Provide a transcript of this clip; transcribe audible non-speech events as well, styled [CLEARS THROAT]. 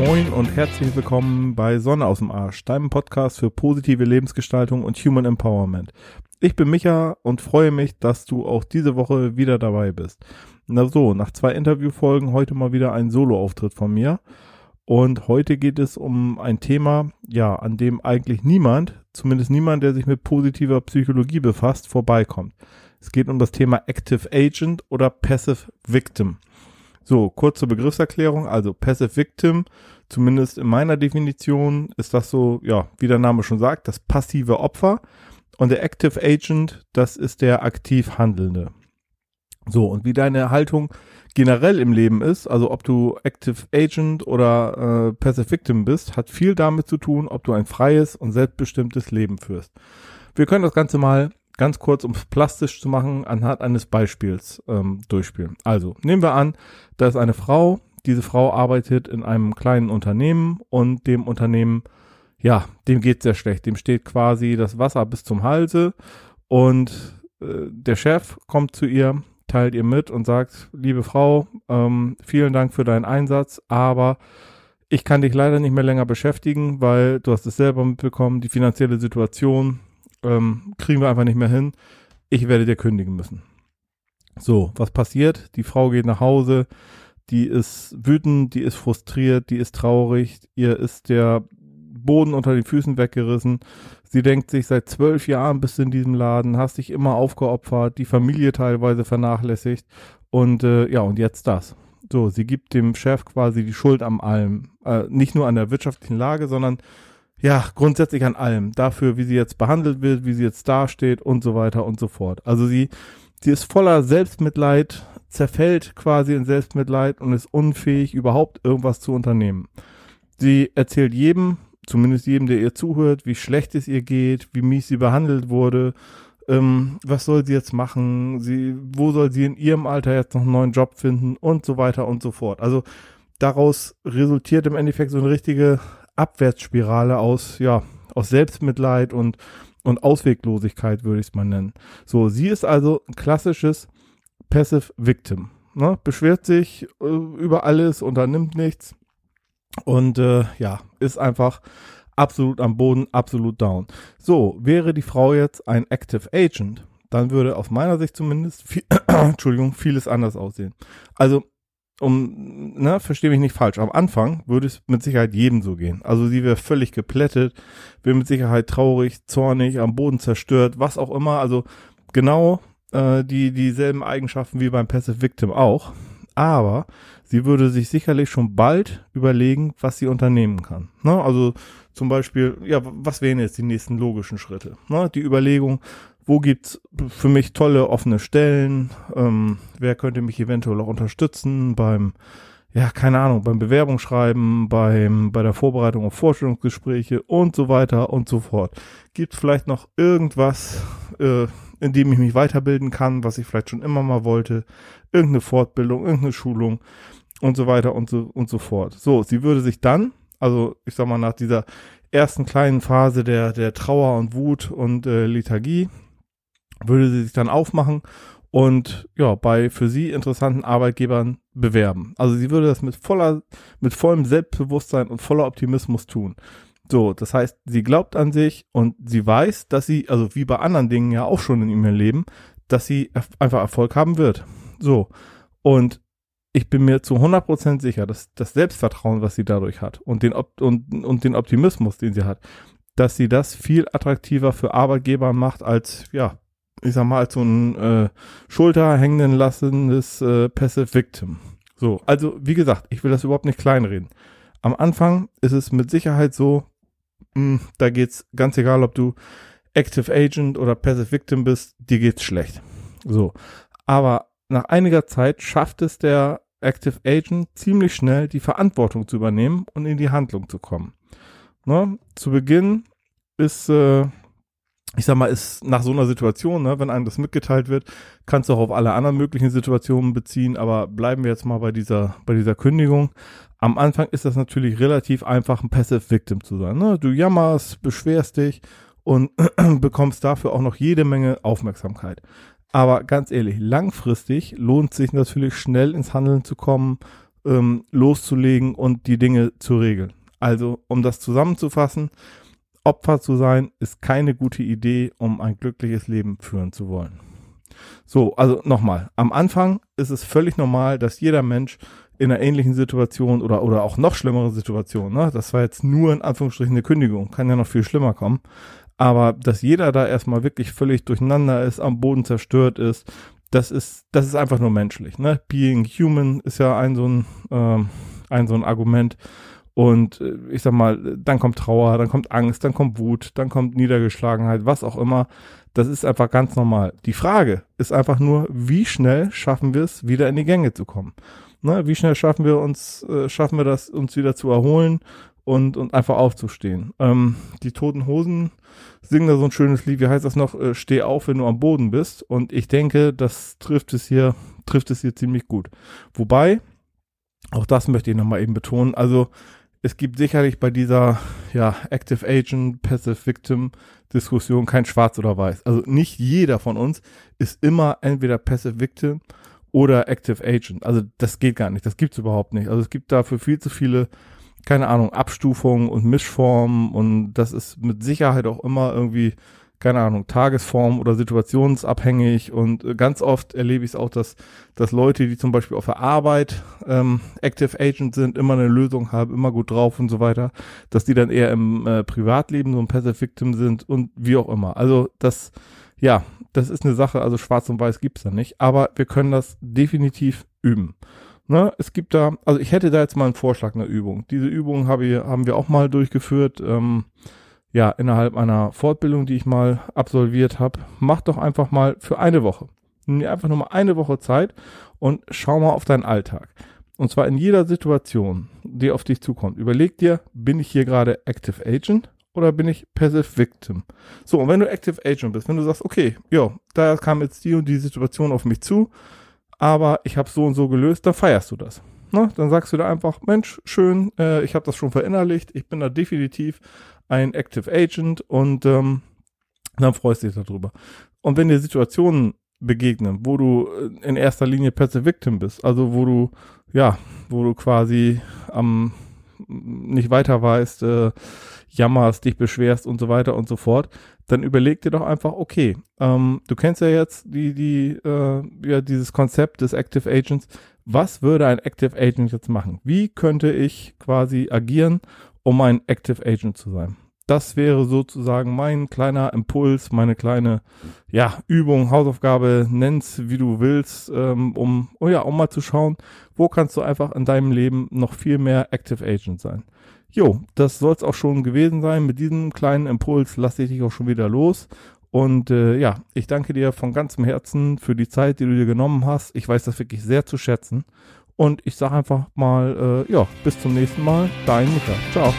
Moin und herzlich willkommen bei Sonne aus dem Arsch, deinem Podcast für positive Lebensgestaltung und Human Empowerment. Ich bin Micha und freue mich, dass du auch diese Woche wieder dabei bist. Na so, nach zwei Interviewfolgen heute mal wieder ein Solo-Auftritt von mir. Und heute geht es um ein Thema, ja, an dem eigentlich niemand, zumindest niemand, der sich mit positiver Psychologie befasst, vorbeikommt. Es geht um das Thema Active Agent oder Passive Victim. So, kurze Begriffserklärung. Also Passive Victim, zumindest in meiner Definition, ist das so, ja, wie der Name schon sagt, das passive Opfer. Und der Active Agent, das ist der aktiv Handelnde. So, und wie deine Haltung generell im Leben ist, also ob du Active Agent oder äh, Passive Victim bist, hat viel damit zu tun, ob du ein freies und selbstbestimmtes Leben führst. Wir können das Ganze mal ganz kurz, um es plastisch zu machen, anhand eines Beispiels ähm, durchspielen. Also, nehmen wir an, da ist eine Frau, diese Frau arbeitet in einem kleinen Unternehmen und dem Unternehmen, ja, dem geht sehr schlecht. Dem steht quasi das Wasser bis zum Halse und äh, der Chef kommt zu ihr, teilt ihr mit und sagt, liebe Frau, ähm, vielen Dank für deinen Einsatz, aber ich kann dich leider nicht mehr länger beschäftigen, weil du hast es selber mitbekommen, die finanzielle Situation ähm, kriegen wir einfach nicht mehr hin. Ich werde dir kündigen müssen. So, was passiert? Die Frau geht nach Hause, die ist wütend, die ist frustriert, die ist traurig, ihr ist der Boden unter den Füßen weggerissen. Sie denkt sich, seit zwölf Jahren bist du in diesem Laden, hast dich immer aufgeopfert, die Familie teilweise vernachlässigt und äh, ja, und jetzt das. So, sie gibt dem Chef quasi die Schuld am allem. Äh, nicht nur an der wirtschaftlichen Lage, sondern ja, grundsätzlich an allem. Dafür, wie sie jetzt behandelt wird, wie sie jetzt dasteht und so weiter und so fort. Also sie, sie ist voller Selbstmitleid, zerfällt quasi in Selbstmitleid und ist unfähig, überhaupt irgendwas zu unternehmen. Sie erzählt jedem, zumindest jedem, der ihr zuhört, wie schlecht es ihr geht, wie mies sie behandelt wurde, ähm, was soll sie jetzt machen, sie, wo soll sie in ihrem Alter jetzt noch einen neuen Job finden und so weiter und so fort. Also daraus resultiert im Endeffekt so eine richtige Abwärtsspirale aus, ja, aus Selbstmitleid und, und Ausweglosigkeit, würde ich es mal nennen. So, sie ist also ein klassisches Passive Victim. Ne? Beschwert sich äh, über alles, unternimmt nichts und äh, ja, ist einfach absolut am Boden, absolut down. So, wäre die Frau jetzt ein Active Agent, dann würde aus meiner Sicht zumindest viel, [CLEARS THROAT] Entschuldigung, vieles anders aussehen. Also um, ne, verstehe mich nicht falsch, am Anfang würde es mit Sicherheit jedem so gehen. Also sie wäre völlig geplättet, wäre mit Sicherheit traurig, zornig, am Boden zerstört, was auch immer. Also genau äh, die dieselben Eigenschaften wie beim Passive Victim auch. Aber sie würde sich sicherlich schon bald überlegen, was sie unternehmen kann. Ne? Also zum Beispiel, ja, was wären jetzt die nächsten logischen Schritte? Ne? Die Überlegung, wo gibt's für mich tolle offene Stellen, ähm, wer könnte mich eventuell auch unterstützen beim, ja, keine Ahnung, beim Bewerbungsschreiben, beim, bei der Vorbereitung auf Vorstellungsgespräche und so weiter und so fort. Gibt vielleicht noch irgendwas, äh, in dem ich mich weiterbilden kann, was ich vielleicht schon immer mal wollte, irgendeine Fortbildung, irgendeine Schulung und so weiter und so und so fort. So, sie würde sich dann, also ich sag mal nach dieser ersten kleinen Phase der der Trauer und Wut und äh, Lethargie, würde sie sich dann aufmachen und ja, bei für sie interessanten Arbeitgebern bewerben. Also sie würde das mit voller, mit vollem Selbstbewusstsein und voller Optimismus tun. So, das heißt, sie glaubt an sich und sie weiß, dass sie, also wie bei anderen Dingen ja auch schon in ihrem Leben, dass sie einfach Erfolg haben wird. So. Und ich bin mir zu 100% sicher, dass das Selbstvertrauen, was sie dadurch hat und den, und, und den Optimismus, den sie hat, dass sie das viel attraktiver für Arbeitgeber macht als, ja, ich sag mal, als so ein äh, Schulter hängen lassendes äh, Passive Victim. So, also wie gesagt, ich will das überhaupt nicht kleinreden. Am Anfang ist es mit Sicherheit so, mh, hm, da geht's ganz egal, ob du Active Agent oder Passive Victim bist, dir geht's schlecht. So, aber nach einiger Zeit schafft es der Active Agent ziemlich schnell die Verantwortung zu übernehmen und in die Handlung zu kommen. Ne? Zu Beginn ist äh, ich sag mal, ist nach so einer Situation, ne, wenn einem das mitgeteilt wird, kannst du auch auf alle anderen möglichen Situationen beziehen, aber bleiben wir jetzt mal bei dieser, bei dieser Kündigung. Am Anfang ist das natürlich relativ einfach, ein Passive Victim zu sein. Ne? Du jammerst, beschwerst dich und [CLEARS THROAT] bekommst dafür auch noch jede Menge Aufmerksamkeit. Aber ganz ehrlich, langfristig lohnt sich natürlich schnell ins Handeln zu kommen, ähm, loszulegen und die Dinge zu regeln. Also, um das zusammenzufassen, Opfer zu sein, ist keine gute Idee, um ein glückliches Leben führen zu wollen. So, also nochmal, am Anfang ist es völlig normal, dass jeder Mensch in einer ähnlichen Situation oder, oder auch noch schlimmere Situation, ne? das war jetzt nur in Anführungsstrichen eine Kündigung, kann ja noch viel schlimmer kommen, aber dass jeder da erstmal wirklich völlig durcheinander ist, am Boden zerstört ist, das ist, das ist einfach nur menschlich. Ne? Being human ist ja ein so ein, ähm, ein so ein Argument. Und äh, ich sag mal, dann kommt Trauer, dann kommt Angst, dann kommt Wut, dann kommt Niedergeschlagenheit, was auch immer. Das ist einfach ganz normal. Die Frage ist einfach nur, wie schnell schaffen wir es, wieder in die Gänge zu kommen? Ne, wie schnell schaffen wir uns, äh, schaffen wir das, uns wieder zu erholen und, und einfach aufzustehen? Ähm, die Toten Hosen singen da so ein schönes Lied, wie heißt das noch? Äh, Steh auf, wenn du am Boden bist. Und ich denke, das trifft es hier, trifft es hier ziemlich gut. Wobei, auch das möchte ich nochmal eben betonen, also es gibt sicherlich bei dieser ja, Active Agent, Passive Victim Diskussion kein Schwarz oder Weiß. Also nicht jeder von uns ist immer entweder Passive Victim oder Active Agent. Also das geht gar nicht. Das gibt's überhaupt nicht. Also es gibt dafür viel zu viele, keine Ahnung, Abstufungen und Mischformen und das ist mit Sicherheit auch immer irgendwie keine Ahnung, Tagesform oder situationsabhängig und äh, ganz oft erlebe ich es auch, dass, dass Leute, die zum Beispiel auf der Arbeit ähm, Active Agent sind, immer eine Lösung haben, immer gut drauf und so weiter, dass die dann eher im äh, Privatleben so ein Passive Victim sind und wie auch immer. Also das, ja, das ist eine Sache, also schwarz und weiß gibt's da nicht, aber wir können das definitiv üben. Ne, es gibt da, also ich hätte da jetzt mal einen Vorschlag einer Übung. Diese Übung habe ich, haben wir auch mal durchgeführt. Ähm, ja, innerhalb einer Fortbildung, die ich mal absolviert habe, mach doch einfach mal für eine Woche. Nimm dir einfach nur mal eine Woche Zeit und schau mal auf deinen Alltag. Und zwar in jeder Situation, die auf dich zukommt. Überleg dir, bin ich hier gerade Active Agent oder bin ich Passive Victim? So, und wenn du Active Agent bist, wenn du sagst, okay, ja, da kam jetzt die und die Situation auf mich zu, aber ich habe so und so gelöst, dann feierst du das. Ne? Dann sagst du da einfach, Mensch, schön, äh, ich habe das schon verinnerlicht, ich bin da definitiv ein Active Agent und ähm, dann freust du dich darüber. Und wenn dir Situationen begegnen, wo du äh, in erster Linie Passive Victim bist, also wo du, ja, wo du quasi am nicht weiter weißt, äh, jammerst, dich beschwerst und so weiter und so fort, dann überleg dir doch einfach, okay, ähm, du kennst ja jetzt die, die, äh, ja, dieses Konzept des Active Agents. Was würde ein Active Agent jetzt machen? Wie könnte ich quasi agieren, um ein Active Agent zu sein. Das wäre sozusagen mein kleiner Impuls, meine kleine ja, Übung, Hausaufgabe, nenn's wie du willst, ähm, um, oh ja, um mal zu schauen, wo kannst du einfach in deinem Leben noch viel mehr Active Agent sein. Jo, das soll es auch schon gewesen sein. Mit diesem kleinen Impuls lasse ich dich auch schon wieder los. Und äh, ja, ich danke dir von ganzem Herzen für die Zeit, die du dir genommen hast. Ich weiß das wirklich sehr zu schätzen. Und ich sage einfach mal, äh, ja, bis zum nächsten Mal. Dein Micha. Ciao.